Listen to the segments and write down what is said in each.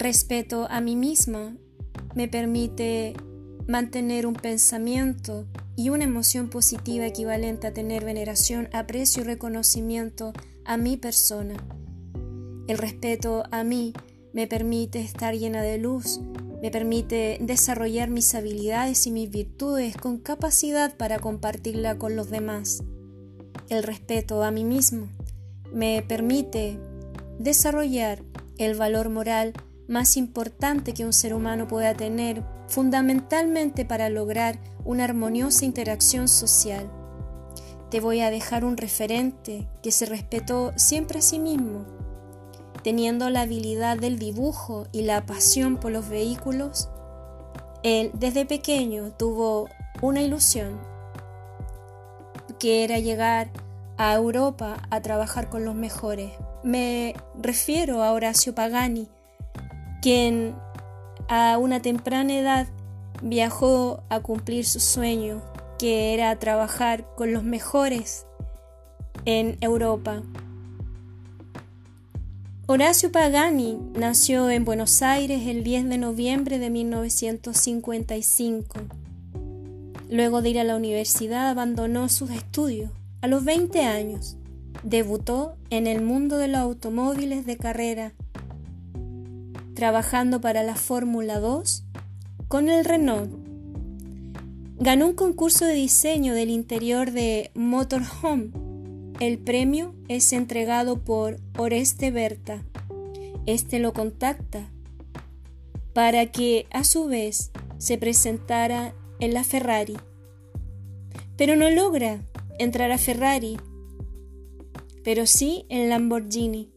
respeto a mí misma me permite mantener un pensamiento y una emoción positiva equivalente a tener veneración, aprecio y reconocimiento a mi persona. El respeto a mí me permite estar llena de luz, me permite desarrollar mis habilidades y mis virtudes con capacidad para compartirla con los demás. El respeto a mí mismo me permite desarrollar el valor moral más importante que un ser humano pueda tener, fundamentalmente para lograr una armoniosa interacción social. Te voy a dejar un referente que se respetó siempre a sí mismo, teniendo la habilidad del dibujo y la pasión por los vehículos. Él desde pequeño tuvo una ilusión, que era llegar a Europa a trabajar con los mejores. Me refiero a Horacio Pagani, quien a una temprana edad viajó a cumplir su sueño, que era trabajar con los mejores en Europa. Horacio Pagani nació en Buenos Aires el 10 de noviembre de 1955. Luego de ir a la universidad abandonó sus estudios. A los 20 años debutó en el mundo de los automóviles de carrera trabajando para la Fórmula 2 con el Renault. Ganó un concurso de diseño del interior de Motorhome. El premio es entregado por Oreste Berta. Este lo contacta para que a su vez se presentara en la Ferrari. Pero no logra entrar a Ferrari, pero sí en Lamborghini.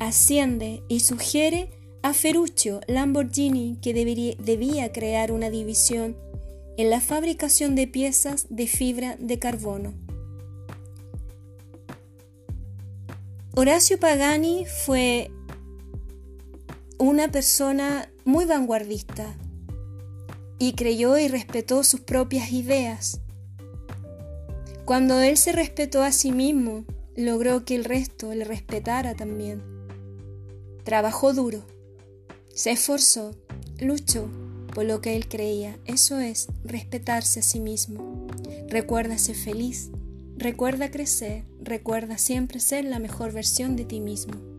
Asciende y sugiere a Ferruccio Lamborghini que debía crear una división en la fabricación de piezas de fibra de carbono. Horacio Pagani fue una persona muy vanguardista y creyó y respetó sus propias ideas. Cuando él se respetó a sí mismo, logró que el resto le respetara también. Trabajó duro se esforzó, luchó por lo que él creía. Eso es respetarse a sí mismo. Recuerda ser feliz, recuerda crecer, recuerda siempre ser la mejor versión de ti mismo.